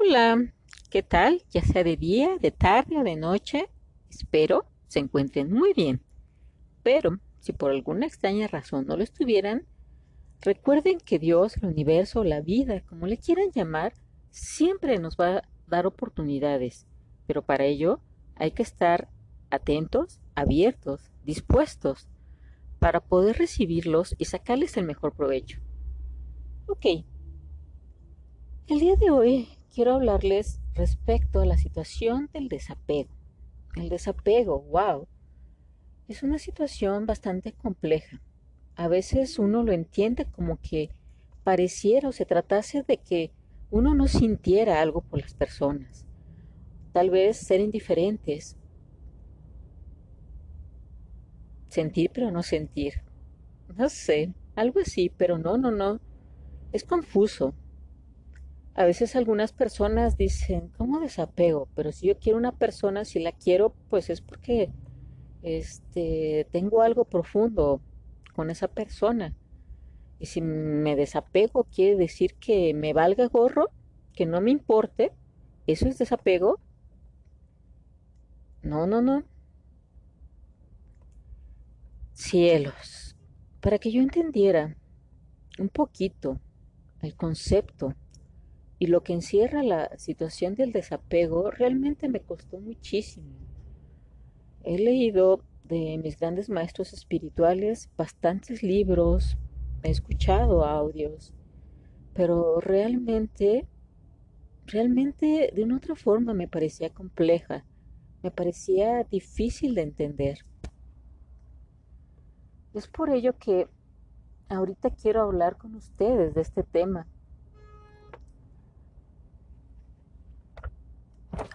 Hola, ¿qué tal? Ya sea de día, de tarde o de noche, espero se encuentren muy bien. Pero si por alguna extraña razón no lo estuvieran, recuerden que Dios, el universo, la vida, como le quieran llamar, siempre nos va a dar oportunidades. Pero para ello hay que estar atentos, abiertos, dispuestos para poder recibirlos y sacarles el mejor provecho. Ok. El día de hoy quiero hablarles respecto a la situación del desapego. El desapego, wow, es una situación bastante compleja. A veces uno lo entiende como que pareciera o se tratase de que uno no sintiera algo por las personas. Tal vez ser indiferentes. Sentir pero no sentir. No sé, algo así, pero no, no, no. Es confuso. A veces algunas personas dicen, ¿cómo desapego? Pero si yo quiero una persona, si la quiero, pues es porque este, tengo algo profundo con esa persona. Y si me desapego, quiere decir que me valga gorro, que no me importe. ¿Eso es desapego? No, no, no. Cielos, para que yo entendiera un poquito el concepto y lo que encierra la situación del desapego realmente me costó muchísimo. He leído de mis grandes maestros espirituales bastantes libros, he escuchado audios, pero realmente, realmente de una otra forma me parecía compleja, me parecía difícil de entender. Es por ello que ahorita quiero hablar con ustedes de este tema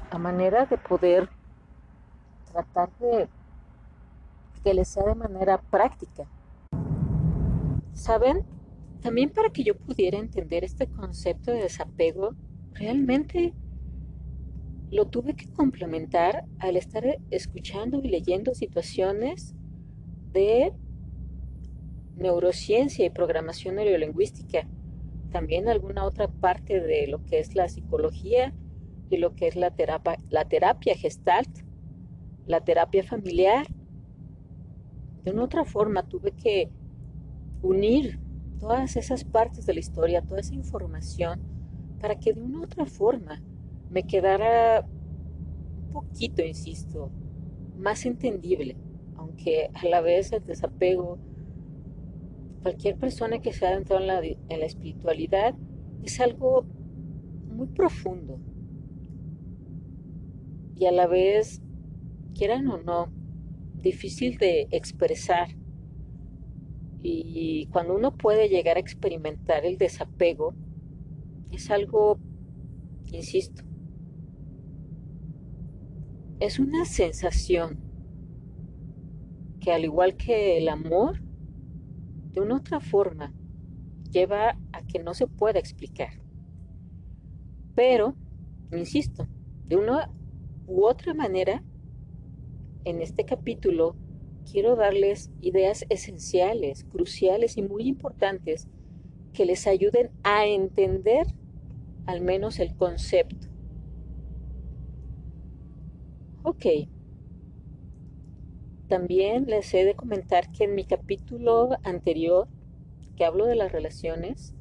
a manera de poder tratar de que les sea de manera práctica. ¿Saben? También para que yo pudiera entender este concepto de desapego, realmente lo tuve que complementar al estar escuchando y leyendo situaciones de neurociencia y programación neurolingüística, también alguna otra parte de lo que es la psicología y lo que es la terapia, la terapia gestalt, la terapia familiar. De una otra forma tuve que unir todas esas partes de la historia, toda esa información, para que de una otra forma me quedara un poquito, insisto, más entendible, aunque a la vez el desapego, cualquier persona que se ha adentrado en la, en la espiritualidad, es algo muy profundo, y a la vez, quieran o no, difícil de expresar. Y cuando uno puede llegar a experimentar el desapego, es algo, insisto, es una sensación que al igual que el amor, de una otra forma, lleva a que no se pueda explicar. Pero, insisto, de una u otra manera, en este capítulo quiero darles ideas esenciales, cruciales y muy importantes que les ayuden a entender al menos el concepto. Ok. También les he de comentar que en mi capítulo anterior, que hablo de las relaciones,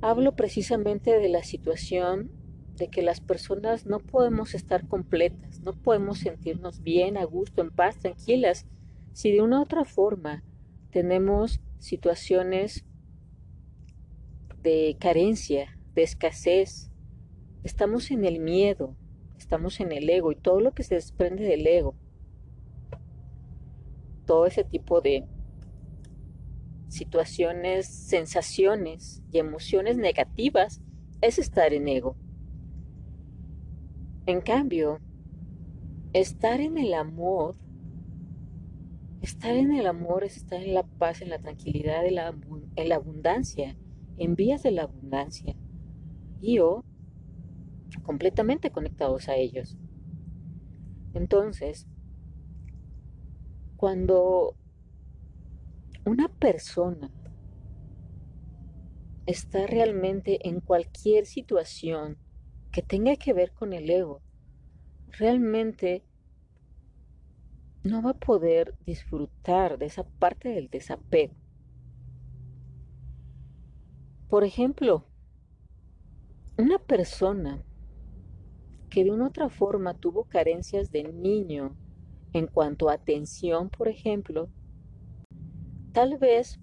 hablo precisamente de la situación de que las personas no podemos estar completas, no podemos sentirnos bien, a gusto, en paz, tranquilas, si de una u otra forma tenemos situaciones de carencia, de escasez, estamos en el miedo, estamos en el ego y todo lo que se desprende del ego, todo ese tipo de situaciones, sensaciones y emociones negativas es estar en ego. En cambio, estar en el amor, estar en el amor es estar en la paz, en la tranquilidad, en la, abundancia, en vías de la abundancia. Y o completamente conectados a ellos. Entonces, cuando una persona está realmente en cualquier situación que tenga que ver con el ego, realmente no va a poder disfrutar de esa parte del desapego. Por ejemplo, una persona que de una otra forma tuvo carencias de niño en cuanto a atención, por ejemplo, tal vez,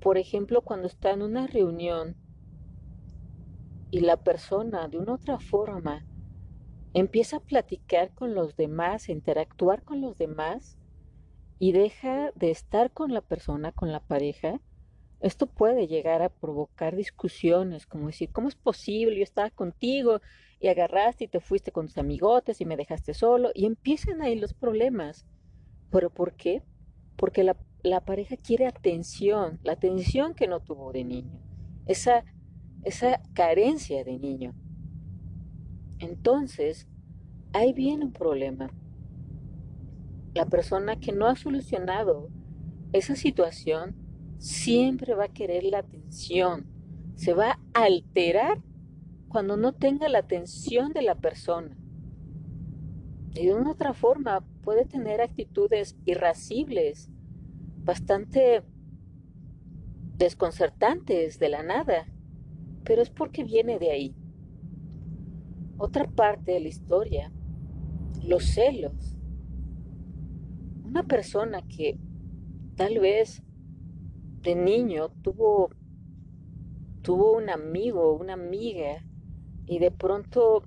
por ejemplo, cuando está en una reunión y la persona de una otra forma empieza a platicar con los demás, a interactuar con los demás y deja de estar con la persona, con la pareja, esto puede llegar a provocar discusiones, como decir, ¿cómo es posible? Yo estaba contigo y agarraste y te fuiste con tus amigotes y me dejaste solo y empiezan ahí los problemas. ¿Pero por qué? Porque la, la pareja quiere atención, la atención que no tuvo de niño, esa, esa carencia de niño. Entonces, ahí viene un problema. La persona que no ha solucionado esa situación siempre va a querer la atención. Se va a alterar cuando no tenga la atención de la persona. De una otra forma puede tener actitudes irascibles, bastante desconcertantes de la nada, pero es porque viene de ahí. Otra parte de la historia, los celos. Una persona que tal vez de niño tuvo, tuvo un amigo, una amiga, y de pronto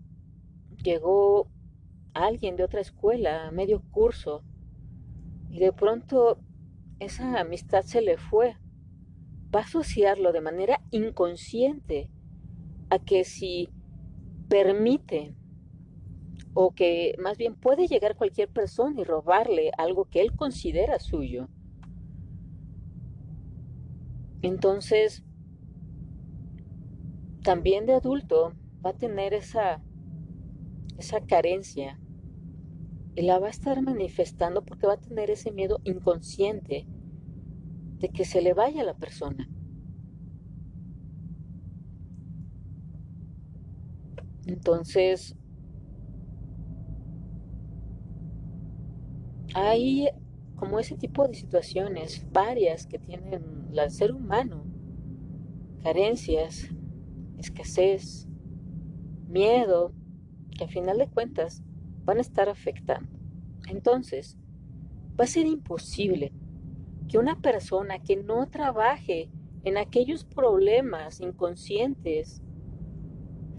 llegó alguien de otra escuela, a medio curso, y de pronto esa amistad se le fue. Va a asociarlo de manera inconsciente a que si permite o que más bien puede llegar cualquier persona y robarle algo que él considera suyo, entonces, también de adulto va a tener esa, esa carencia y la va a estar manifestando porque va a tener ese miedo inconsciente de que se le vaya la persona. Entonces, hay como ese tipo de situaciones, varias que tienen el ser humano, carencias, escasez, miedo, que al final de cuentas van a estar afectando. Entonces, va a ser imposible que una persona que no trabaje en aquellos problemas inconscientes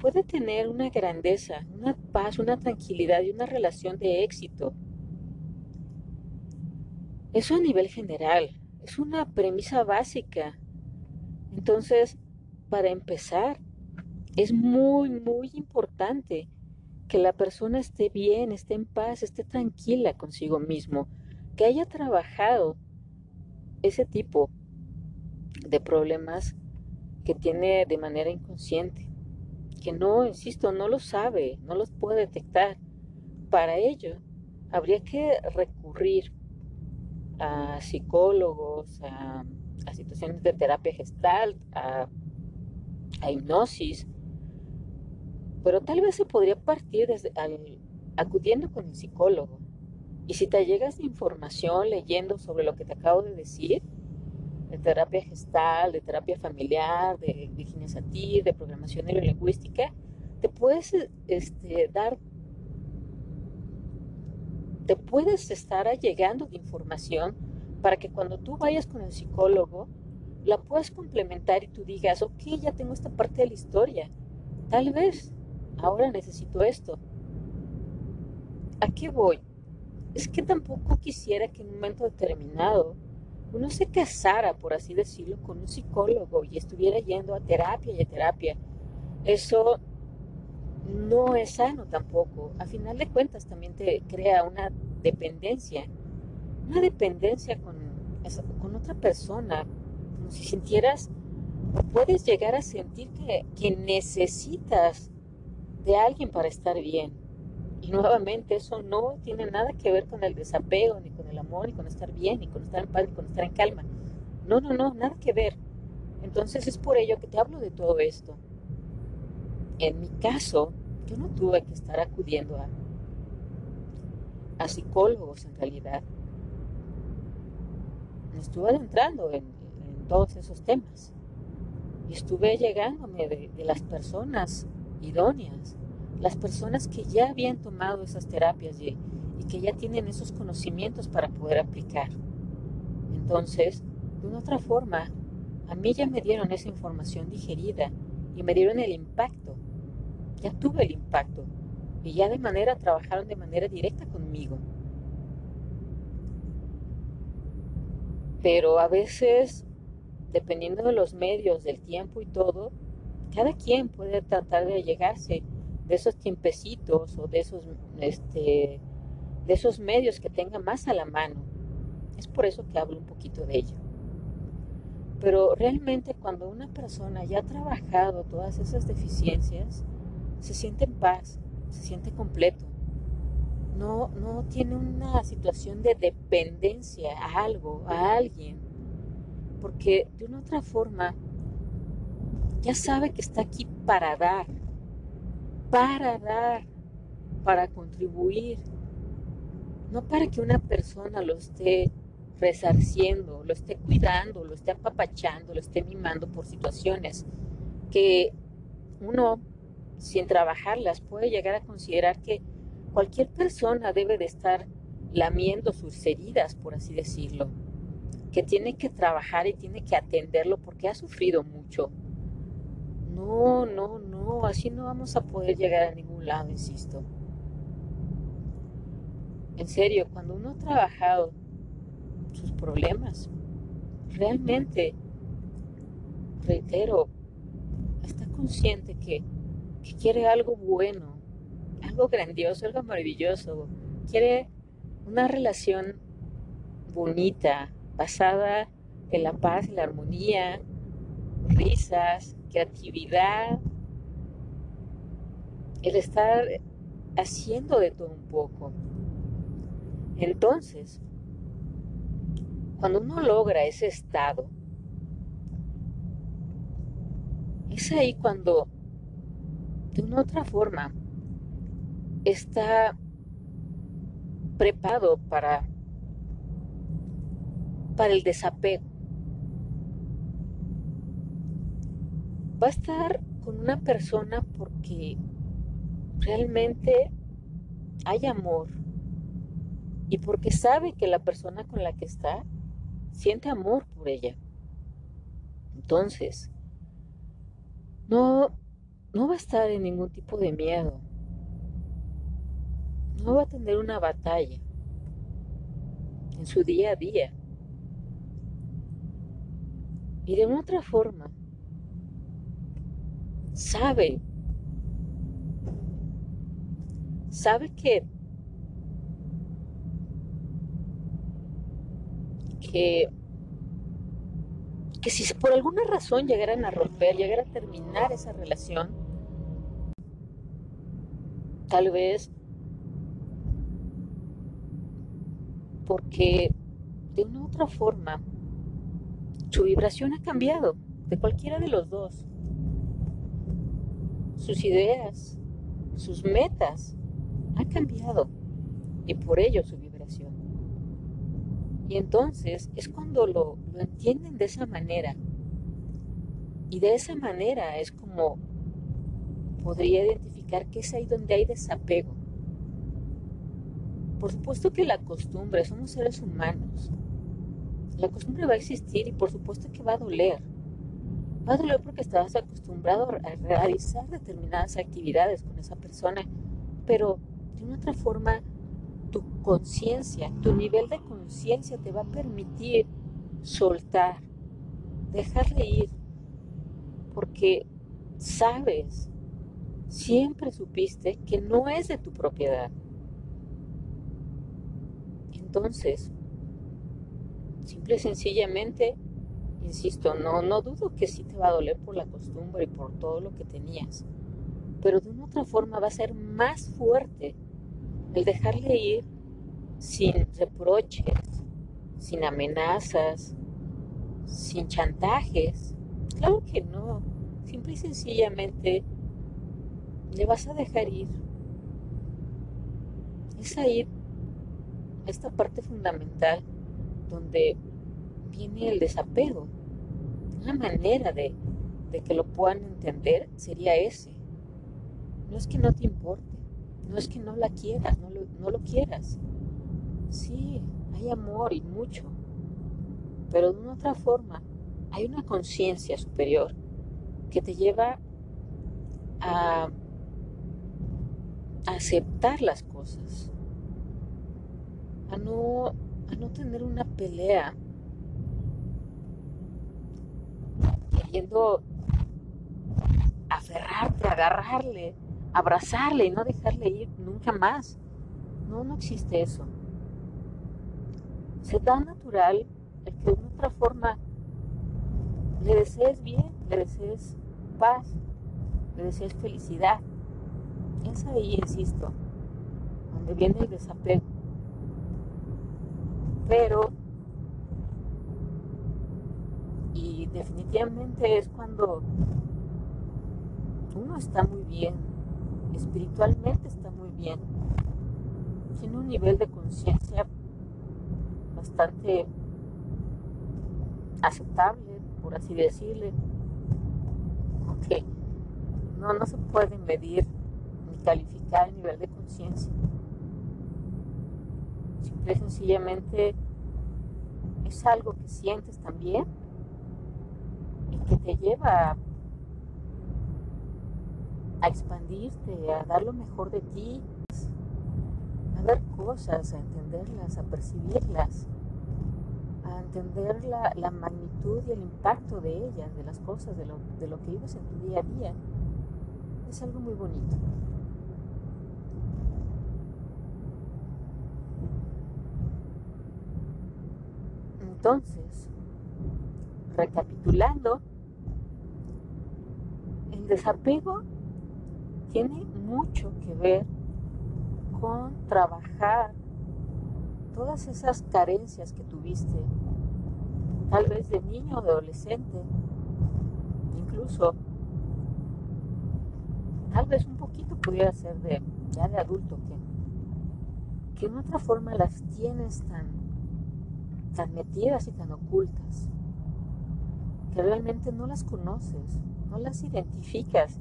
pueda tener una grandeza, una paz, una tranquilidad y una relación de éxito eso a nivel general, es una premisa básica. Entonces, para empezar, es muy, muy importante que la persona esté bien, esté en paz, esté tranquila consigo mismo, que haya trabajado ese tipo de problemas que tiene de manera inconsciente, que no, insisto, no lo sabe, no los puede detectar. Para ello, habría que recurrir a psicólogos, a, situaciones de terapia gestal, a, hipnosis, pero tal vez se podría partir desde acudiendo con el psicólogo. Y si te llegas de información leyendo sobre lo que te acabo de decir, de terapia gestal, de terapia familiar, de Virginia Satir, de programación neurolingüística, te puedes este, dar te puedes estar allegando de información para que cuando tú vayas con el psicólogo, la puedas complementar y tú digas, ok, ya tengo esta parte de la historia, tal vez ahora necesito esto. ¿A qué voy? Es que tampoco quisiera que en un momento determinado uno se casara, por así decirlo, con un psicólogo y estuviera yendo a terapia y a terapia. Eso no es sano tampoco. A final de cuentas también te crea una dependencia, una dependencia con, con otra persona, como si sintieras, puedes llegar a sentir que, que necesitas de alguien para estar bien. Y nuevamente eso no tiene nada que ver con el desapego, ni con el amor, ni con estar bien, ni con estar en paz, ni con estar en calma. No, no, no, nada que ver. Entonces es por ello que te hablo de todo esto. en mi caso, yo no tuve que estar acudiendo a, a psicólogos en realidad. Me estuve adentrando en, todos esos temas. Y estuve llegándome de, de las personas idóneas, las personas que ya habían tomado esas terapias y, y que ya tienen esos conocimientos para poder aplicar. Entonces, de una otra forma, a mí ya me dieron esa información digerida y me dieron el impacto. Ya tuve el impacto y ya de manera trabajaron de manera directa conmigo. Pero a veces, dependiendo de los medios, del tiempo y todo, cada quien puede tratar de llegarse de esos tiempecitos o de esos, este, de esos medios que tenga más a la mano. Es por eso que hablo un poquito de ello. Pero realmente cuando una persona ya ha trabajado todas esas deficiencias, se siente en paz, se siente completo. No, no tiene una situación de dependencia a algo, a alguien. Porque de una otra forma ya sabe que está aquí para dar, para dar, para contribuir, no para que una persona lo esté resarciendo, lo esté cuidando, lo esté apapachando, lo esté mimando por situaciones que uno, sin trabajarlas, puede llegar a considerar que cualquier persona debe de estar lamiendo sus heridas, por así decirlo, que tiene que trabajar y tiene que atenderlo porque ha sufrido mucho. No, no, no, así no vamos a poder llegar a ningún lado, insisto. En serio, cuando uno ha trabajado sus problemas, realmente, reitero, está consciente que, quiere algo bueno, algo grandioso, algo maravilloso, quiere una relación bonita, basada en la paz y la armonía, risas, creatividad, el estar haciendo de todo un poco. Entonces, cuando uno logra ese estado, es ahí cuando, de una otra forma, está preparado para, para el desapego. Va a estar con una persona porque realmente hay amor y porque sabe que la persona con la que está siente amor por ella. Entonces, no, no va a estar en ningún tipo de miedo. No va a tener una batalla en su día a día. Y de otra forma, sabe, sabe que que, si por alguna razón llegaran a romper, llegaran a terminar esa relación, tal vez porque de una u otra forma su vibración ha cambiado de cualquiera de los dos. Sus ideas, sus metas han cambiado y por ello su vibración. Y entonces es cuando lo, entienden de esa manera. Y de esa manera es como podría identificar que es ahí donde hay desapego. Por supuesto que la costumbre, somos seres humanos. La costumbre va a existir y por supuesto que va a doler. A doler porque estabas acostumbrado a realizar determinadas actividades con esa persona, pero de una otra forma tu conciencia, tu nivel de conciencia te va a permitir soltar, dejarle ir, porque sabes, siempre supiste que no es de tu propiedad. Entonces, simple y sencillamente, insisto, no, no dudo que sí te va a doler por la costumbre y por todo lo que tenías, pero de una otra forma va a ser más fuerte el dejarle ir sin reproches, sin amenazas, sin chantajes. Claro que no. Simple y sencillamente le vas a dejar ir. Es ahí esta parte fundamental donde viene el desapego. Una manera de, que lo puedan entender sería ese. No es que no te importe, no es que no la quieras, no lo, no lo quieras. Sí, hay amor y mucho, pero de una otra forma hay una conciencia superior que te lleva a aceptar las cosas, a no, a no tener una pelea aferrarte, agarrarle, abrazarle y no dejarle ir nunca más. No, no existe eso. Se da natural el que de otra forma le desees bien, le desees paz, le desees felicidad. Es ahí, insisto, donde viene el desapego. Pero, y definitivamente es cuando uno está muy bien, espiritualmente está muy bien, tiene un nivel de conciencia bastante aceptable, por así decirle. no, no se puede medir ni calificar el nivel de conciencia. Simple y sencillamente es algo que sientes también que te lleva a expandirte, a dar lo mejor de ti, a ver cosas, a entenderlas, a percibirlas a entender la, magnitud y el impacto de ellas, de las cosas, de lo, de lo que vives en tu día a día, es algo muy bonito. Entonces, recapitulando, el desapego tiene mucho que ver con trabajar todas esas carencias que tuviste, tal vez de niño o de adolescente, incluso, tal vez un poquito pudiera ser de ya de adulto, que, que en otra forma las tienes tan, tan metidas y tan ocultas, realmente no las conoces, no las identificas,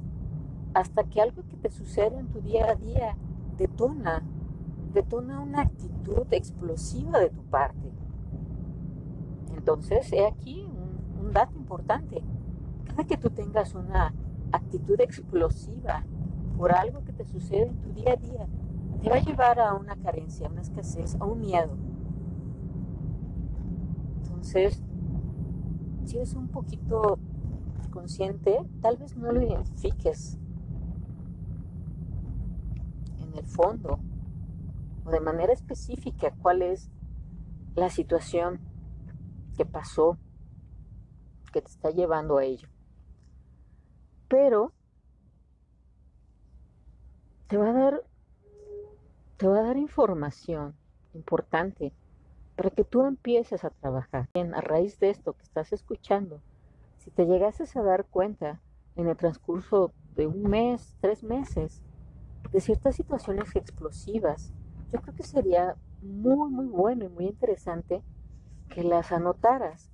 hasta que algo que te sucede en tu día a día detona detona una actitud explosiva de tu parte. Entonces, he aquí un, dato importante. Cada que tú tengas una actitud explosiva por algo que te sucede en tu día a día, te va a llevar a una carencia, a una escasez, a un miedo. Entonces, si eres un poquito consciente, tal vez no lo identifiques en el fondo, o de manera específica cuál es la situación que pasó, que te está llevando a ello. Pero te va a dar, te va a dar información importante para que tú empieces a trabajar. Bien, a raíz de esto que estás escuchando, si te llegases a dar cuenta en el transcurso de un mes, tres meses, de ciertas situaciones explosivas yo creo que sería muy, muy bueno y muy interesante que las anotaras.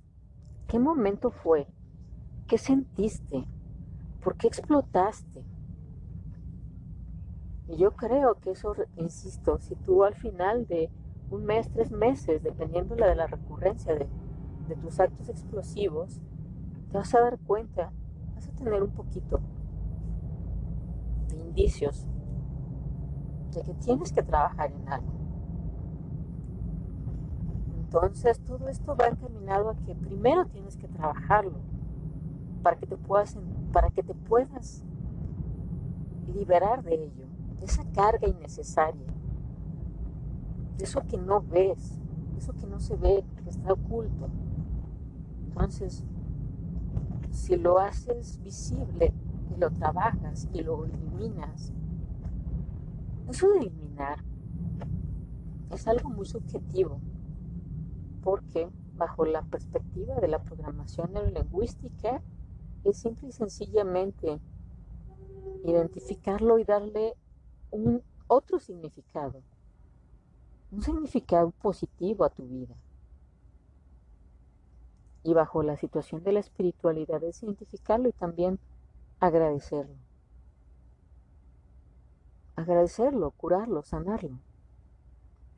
¿Qué momento fue? ¿Qué sentiste? ¿Por qué explotaste? Y yo creo que eso, insisto, si tú al final de un mes, tres meses, dependiendo de la recurrencia de, de tus actos explosivos, te vas a dar cuenta, vas a tener un poquito de indicios de que tienes que trabajar en algo. Entonces todo esto va encaminado a que primero tienes que trabajarlo para que te puedas, para que te puedas liberar de ello, de esa carga innecesaria, eso que no ves, eso que no se ve, que está oculto. Entonces, si lo haces visible y lo trabajas y lo eliminas, eso de eliminar es algo muy subjetivo, porque bajo la perspectiva de la programación neurolingüística es simple y sencillamente identificarlo y darle otro significado, un significado positivo a tu vida. Y bajo la situación de la espiritualidad es identificarlo y también agradecerlo. Agradecerlo, curarlo, sanarlo.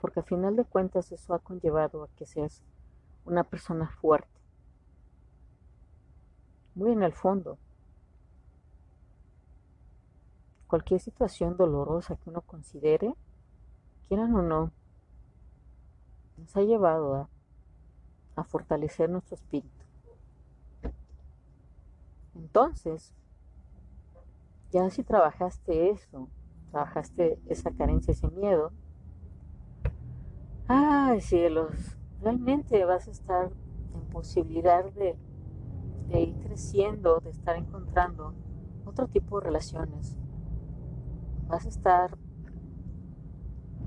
Porque a final de cuentas eso ha conllevado a que seas una persona fuerte. Muy en el fondo. Cualquier situación dolorosa que uno considere, quieran o no, nos ha llevado a fortalecer nuestro espíritu. Entonces, ya si trabajaste eso, trabajaste esa carencia, ese miedo, ay cielos, realmente vas a estar en posibilidad de, ir creciendo, de estar encontrando otro tipo de relaciones. Vas a estar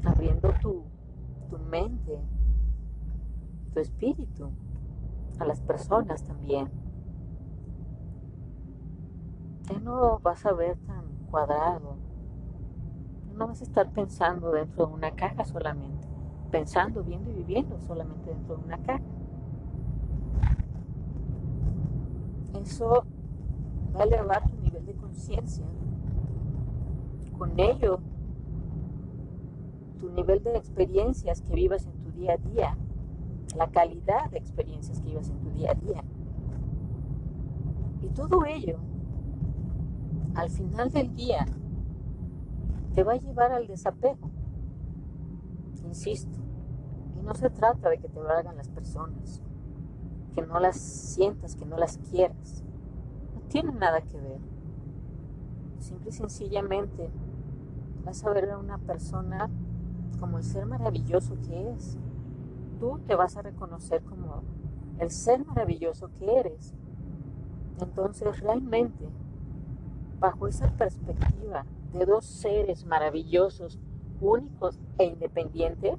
abriendo tu mente espíritu, a las personas también. Ya no vas a ver tan cuadrado, no vas a estar pensando dentro de una caja solamente, pensando, viendo y viviendo solamente dentro de una caja. Eso va a elevar tu nivel de conciencia. Con ello, tu nivel de experiencias que vivas en tu día a día la calidad de experiencias que ibas en tu día a día. Y todo ello, al final del día, te va a llevar al desapego. Insisto, y no se trata de que te valgan las personas, que no las sientas, que no las quieras. No tiene nada que ver. Simple y sencillamente vas a ver a una persona como el ser maravilloso que es tú te vas a reconocer como el ser maravilloso que eres. Entonces realmente, bajo esa perspectiva de dos seres maravillosos, únicos e independientes,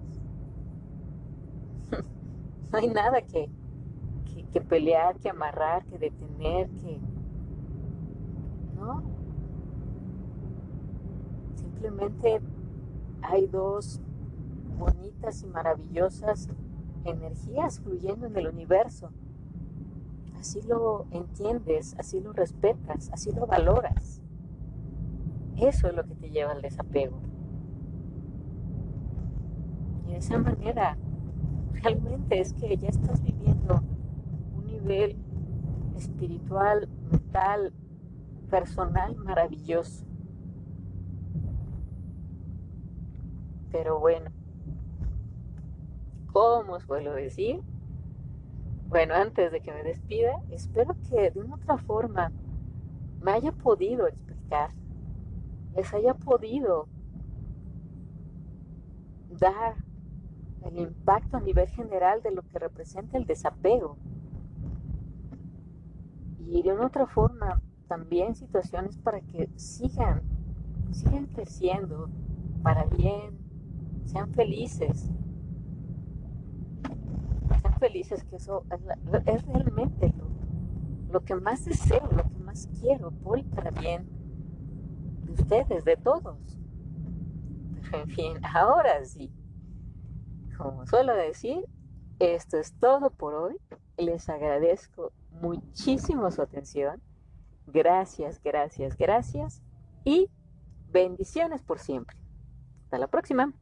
no hay nada que, que, pelear, que amarrar, que detener, que... ¿No? Simplemente hay dos bonitas y maravillosas energías fluyendo en el universo. Así lo entiendes, así lo respetas, así lo valoras. Eso es lo que te lleva al desapego. Y de esa manera, realmente es que ya estás viviendo un nivel espiritual, mental, personal maravilloso. Pero bueno, como suelo decir. Bueno, antes de que me despida, espero que de una otra forma me haya podido explicar, les haya podido dar el impacto a nivel general de lo que representa el desapego. Y de una otra forma, también situaciones para que sigan, sigan creciendo para bien, sean felices, felices, que eso es, realmente lo, lo, que más deseo, lo que más quiero por para bien de ustedes, de todos. en fin, ahora sí, como suelo decir, esto es todo por hoy. Les agradezco muchísimo su atención. Gracias, gracias, gracias. Y bendiciones por siempre. Hasta la próxima.